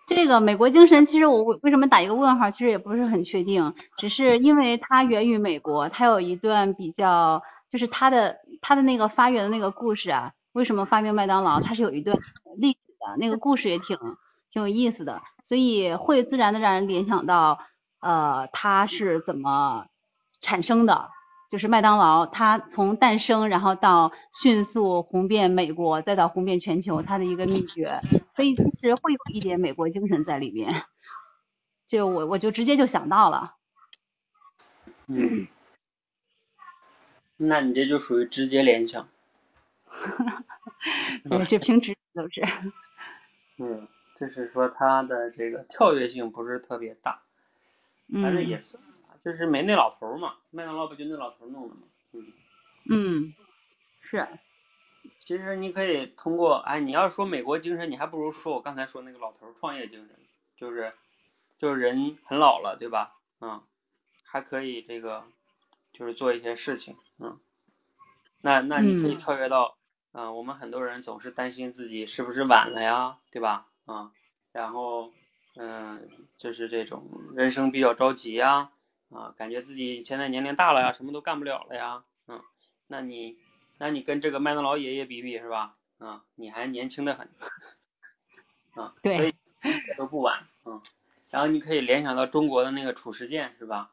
这个美国精神，其实我为为什么打一个问号，其实也不是很确定，只是因为它源于美国，它有一段比较，就是它的它的那个发源的那个故事啊，为什么发明麦当劳，它是有一段历史的，那个故事也挺挺有意思的，所以会自然的让人联想到，呃，它是怎么产生的。就是麦当劳，它从诞生，然后到迅速红遍美国，再到红遍全球，它的一个秘诀，所以其实会有一点美国精神在里面。就我我就直接就想到了。嗯，那你这就属于直接联想。对，这凭直都是。嗯，就是说它的这个跳跃性不是特别大，但是也是。就是没那老头嘛，麦当劳不就那老头弄的吗？嗯，嗯，是。其实你可以通过，哎，你要说美国精神，你还不如说我刚才说那个老头创业精神，就是，就是人很老了，对吧？嗯，还可以这个，就是做一些事情，嗯。那那你可以跳跃到，嗯，我们很多人总是担心自己是不是晚了呀，对吧？啊，然后，嗯，就是这种人生比较着急呀。啊，感觉自己现在年龄大了呀，什么都干不了了呀，嗯，那你，那你跟这个麦当劳爷爷比比是吧？啊，你还年轻的很，啊，对，所以一切都不晚，嗯，然后你可以联想到中国的那个褚时健是吧？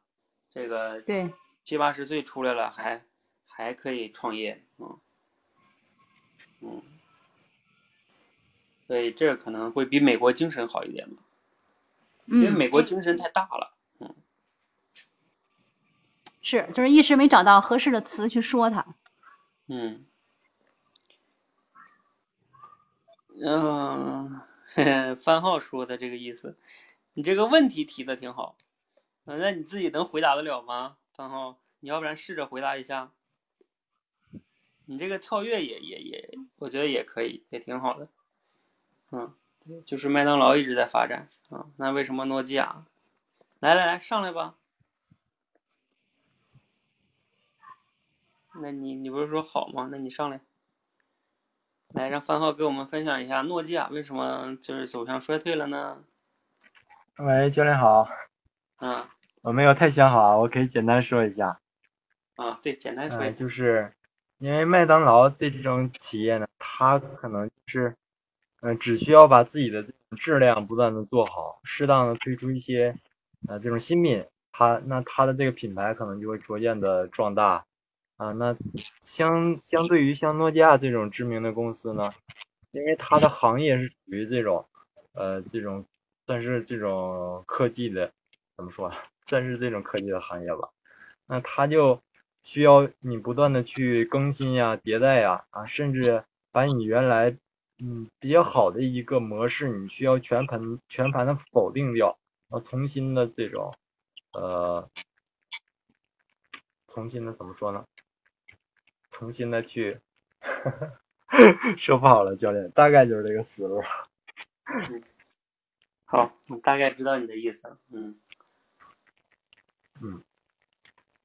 这个对，七八十岁出来了还还可以创业，嗯，嗯，所以这可能会比美国精神好一点吧，因为美国精神太大了。是，就是一时没找到合适的词去说它。嗯，嗯，番号说的这个意思，你这个问题提的挺好。嗯那你自己能回答得了吗？番号，你要不然试着回答一下。你这个跳跃也也也，我觉得也可以，也挺好的。嗯，对，就是麦当劳一直在发展啊，那为什么诺基亚？来来来，上来吧。那你你不是说好吗？那你上来，来让番号给我们分享一下诺基亚为什么就是走向衰退了呢？喂，教练好。啊。我没有太想好，我可以简单说一下。啊，对，简单说一下。就是，因为麦当劳这种企业呢，它可能就是，嗯，只需要把自己的质量不断的做好，适当的推出一些，呃，这种新品，它那它的这个品牌可能就会逐渐的壮大。啊，那相相对于像诺基亚这种知名的公司呢，因为它的行业是属于这种，呃，这种算是这种科技的，怎么说，算是这种科技的行业吧。那它就需要你不断的去更新呀、迭代呀，啊，甚至把你原来嗯比较好的一个模式，你需要全盘全盘的否定掉，啊，重新的这种，呃，重新的怎么说呢？重新的去，说不好了，教练，大概就是这个思路。好，我大概知道你的意思了。嗯。嗯。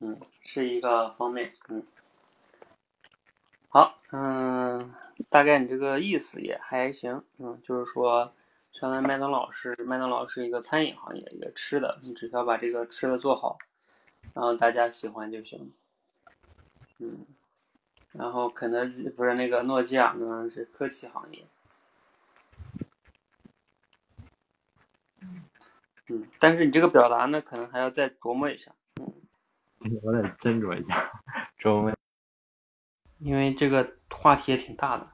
嗯，是一个方面，嗯。好，嗯，大概你这个意思也还行，嗯，就是说，原来麦当劳是麦当劳是一个餐饮行业，一个吃的，你只需要把这个吃的做好，然后大家喜欢就行，嗯，然后肯德基不是那个诺基亚呢是科技行业，嗯，但是你这个表达呢，可能还要再琢磨一下，嗯，我得斟酌一下，琢磨。因为这个话题也挺大的。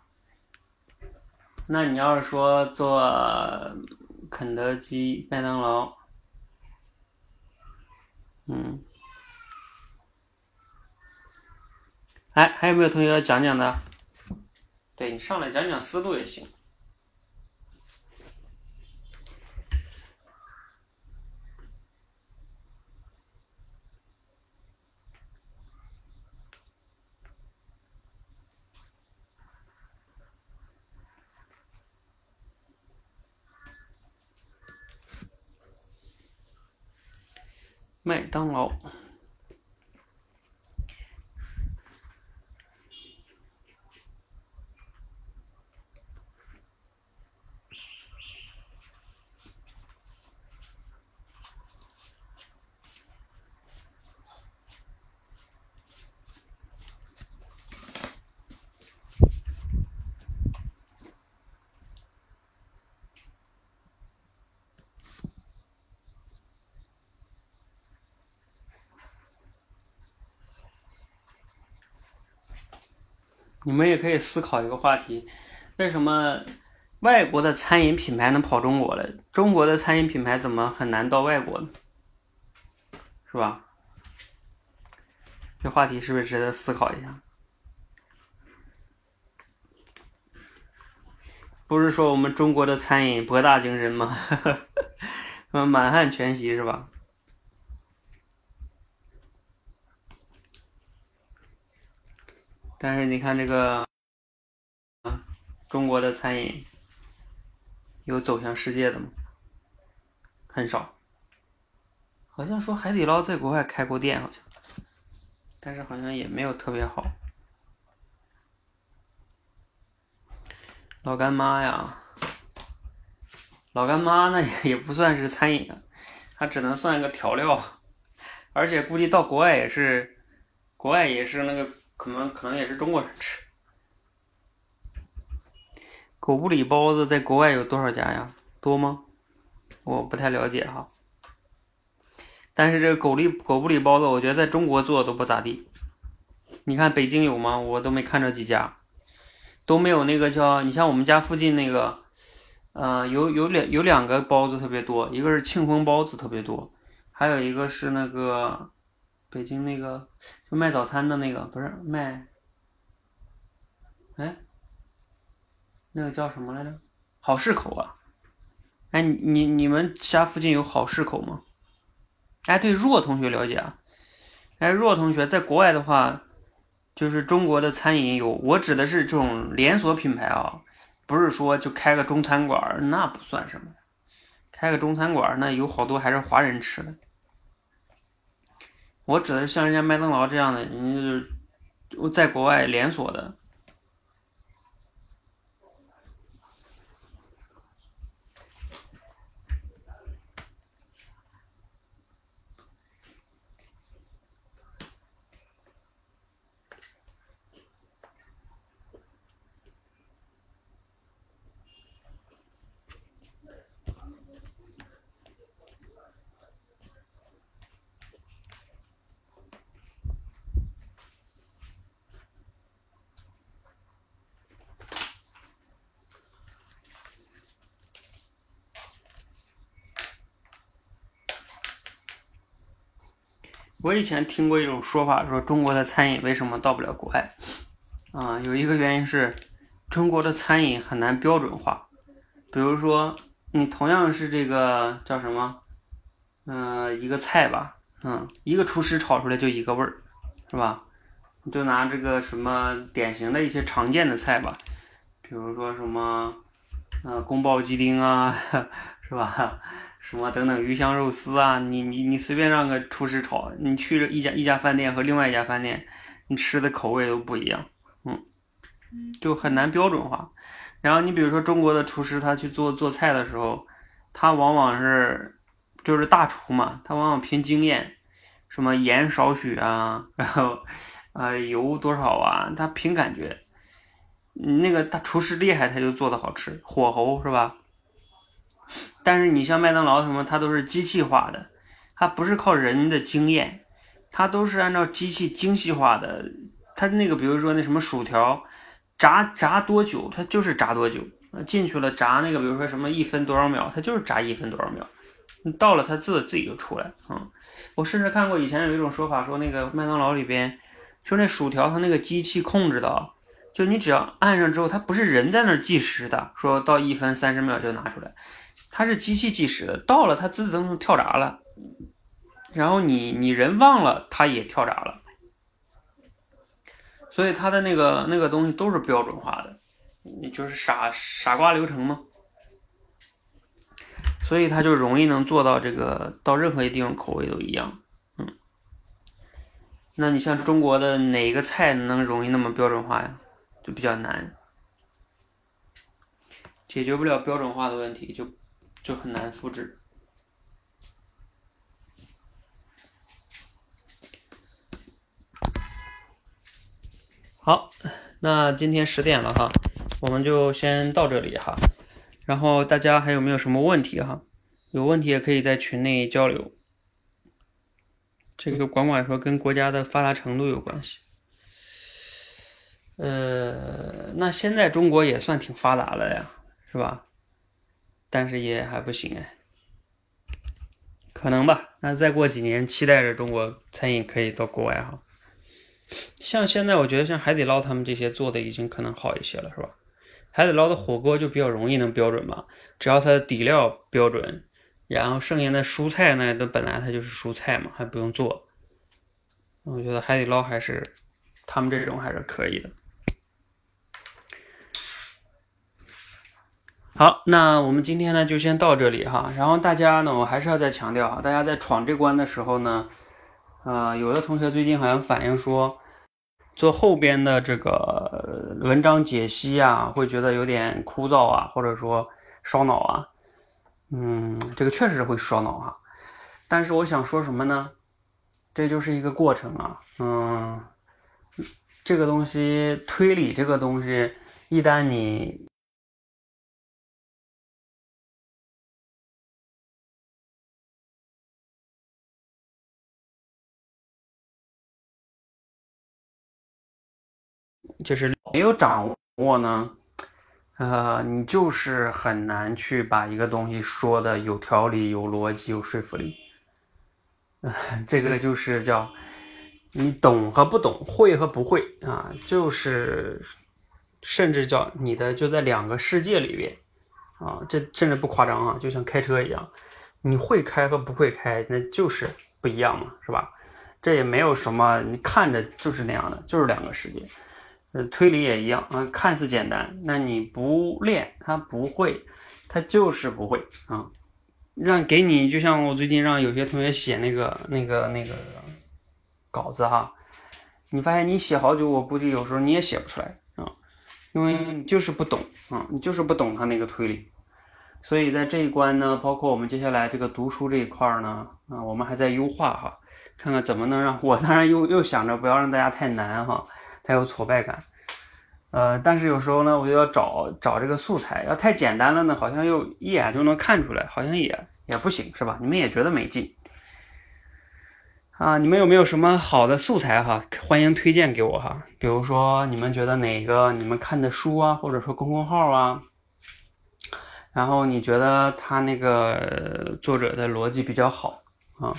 那你要是说做肯德基、麦当劳，嗯，哎，还有没有同学要讲讲的？对你上来讲讲思路也行。麦当劳。你们也可以思考一个话题：为什么外国的餐饮品牌能跑中国了？中国的餐饮品牌怎么很难到外国呢？是吧？这话题是不是值得思考一下？不是说我们中国的餐饮博大精深吗？嗯，满汉全席是吧？但是你看这个，中国的餐饮有走向世界的吗？很少，好像说海底捞在国外开过店，好像，但是好像也没有特别好。老干妈呀，老干妈那也也不算是餐饮啊，它只能算一个调料，而且估计到国外也是，国外也是那个。可能可能也是中国人吃。狗不理包子在国外有多少家呀？多吗？我不太了解哈。但是这个狗力狗不理包子，我觉得在中国做的都不咋地。你看北京有吗？我都没看着几家，都没有那个叫你像我们家附近那个，呃，有有两有两个包子特别多，一个是庆丰包子特别多，还有一个是那个。北京那个就卖早餐的那个不是卖，哎，那个叫什么来着？好市口啊！哎，你你们家附近有好市口吗？哎，对，若同学了解啊。哎，若同学，在国外的话，就是中国的餐饮有，我指的是这种连锁品牌啊，不是说就开个中餐馆那不算什么，开个中餐馆那有好多还是华人吃的。我指的是像人家麦当劳这样的，人家就是在国外连锁的。我以前听过一种说法，说中国的餐饮为什么到不了国外？啊，有一个原因是中国的餐饮很难标准化。比如说，你同样是这个叫什么，嗯，一个菜吧，嗯，一个厨师炒出来就一个味儿，是吧？你就拿这个什么典型的一些常见的菜吧，比如说什么，呃，宫保鸡丁啊，是吧？什么等等鱼香肉丝啊，你你你随便让个厨师炒，你去一家一家饭店和另外一家饭店，你吃的口味都不一样，嗯，就很难标准化。然后你比如说中国的厨师，他去做做菜的时候，他往往是就是大厨嘛，他往往凭经验，什么盐少许啊，然后啊油多少啊，他凭感觉。那个大厨师厉害，他就做的好吃，火候是吧？但是你像麦当劳什么，它都是机器化的，它不是靠人的经验，它都是按照机器精细化的。它那个比如说那什么薯条，炸炸多久，它就是炸多久。进去了炸那个，比如说什么一分多少秒，它就是炸一分多少秒。你到了它自自己就出来。嗯，我甚至看过以前有一种说法，说那个麦当劳里边，就那薯条它那个机器控制的。就你只要按上之后，它不是人在那计时的，说到一分三十秒就拿出来，它是机器计时的，到了它自动跳闸了，然后你你人忘了，它也跳闸了，所以它的那个那个东西都是标准化的，你就是傻傻瓜流程嘛，所以它就容易能做到这个到任何一地方口味都一样，嗯，那你像中国的哪一个菜能容易那么标准化呀？就比较难，解决不了标准化的问题，就就很难复制。好，那今天十点了哈，我们就先到这里哈。然后大家还有没有什么问题哈？有问题也可以在群内交流。这个管管说跟国家的发达程度有关系。呃，那现在中国也算挺发达了呀，是吧？但是也还不行哎，可能吧。那再过几年，期待着中国餐饮可以到国外哈。像现在，我觉得像海底捞他们这些做的已经可能好一些了，是吧？海底捞的火锅就比较容易能标准嘛，只要它的底料标准，然后剩下的蔬菜呢，都本来它就是蔬菜嘛，还不用做。我觉得海底捞还是他们这种还是可以的。好，那我们今天呢就先到这里哈。然后大家呢，我还是要再强调哈，大家在闯这关的时候呢，呃，有的同学最近好像反映说，做后边的这个文章解析啊，会觉得有点枯燥啊，或者说烧脑啊。嗯，这个确实是会烧脑哈。但是我想说什么呢？这就是一个过程啊。嗯，这个东西推理这个东西，一旦你。就是没有掌握呢，呃，你就是很难去把一个东西说的有条理、有逻辑、有说服力。这个就是叫你懂和不懂，会和不会啊，就是甚至叫你的就在两个世界里边啊，这甚至不夸张啊，就像开车一样，你会开和不会开，那就是不一样嘛，是吧？这也没有什么，你看着就是那样的，就是两个世界。呃，推理也一样啊，看似简单，那你不练，他不会，他就是不会啊。让给你，就像我最近让有些同学写那个、那个、那个稿子哈，你发现你写好久，我估计有时候你也写不出来啊，因为你就是不懂啊，你就是不懂他那个推理。所以在这一关呢，包括我们接下来这个读书这一块呢，啊，我们还在优化哈，看看怎么能让我当然又又想着不要让大家太难哈。才有挫败感，呃，但是有时候呢，我就要找找这个素材，要太简单了呢，好像又一眼就能看出来，好像也也不行，是吧？你们也觉得没劲啊？你们有没有什么好的素材哈？欢迎推荐给我哈。比如说你们觉得哪个你们看的书啊，或者说公众号啊，然后你觉得他那个作者的逻辑比较好啊，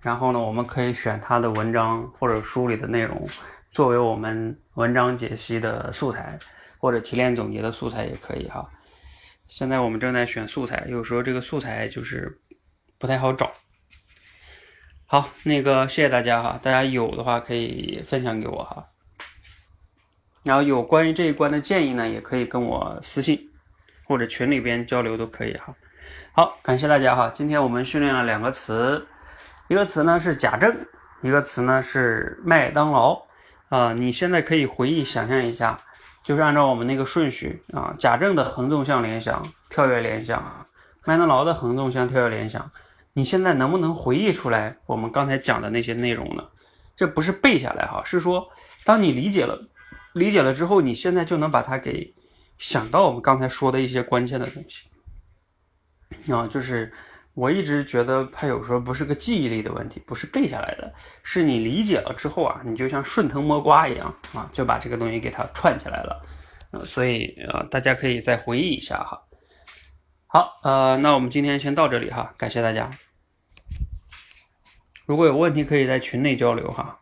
然后呢，我们可以选他的文章或者书里的内容。作为我们文章解析的素材，或者提炼总结的素材也可以哈。现在我们正在选素材，有时候这个素材就是不太好找。好，那个谢谢大家哈，大家有的话可以分享给我哈。然后有关于这一关的建议呢，也可以跟我私信或者群里边交流都可以哈。好，感谢大家哈。今天我们训练了两个词，一个词呢是贾政，一个词呢是麦当劳。啊，你现在可以回忆想象一下，就是按照我们那个顺序啊，贾政的横纵向联想、跳跃联想啊，麦当劳的横纵向跳跃联想，你现在能不能回忆出来我们刚才讲的那些内容呢？这不是背下来哈，是说当你理解了，理解了之后，你现在就能把它给想到我们刚才说的一些关键的东西。啊，就是我一直觉得它有时候不是个记忆力的问题，不是背下来的，是你理解了之后啊，你就像顺藤摸瓜一样啊，就把这个东西给它串起来了。所以呃，大家可以再回忆一下哈。好，呃，那我们今天先到这里哈，感谢大家。如果有问题，可以在群内交流哈。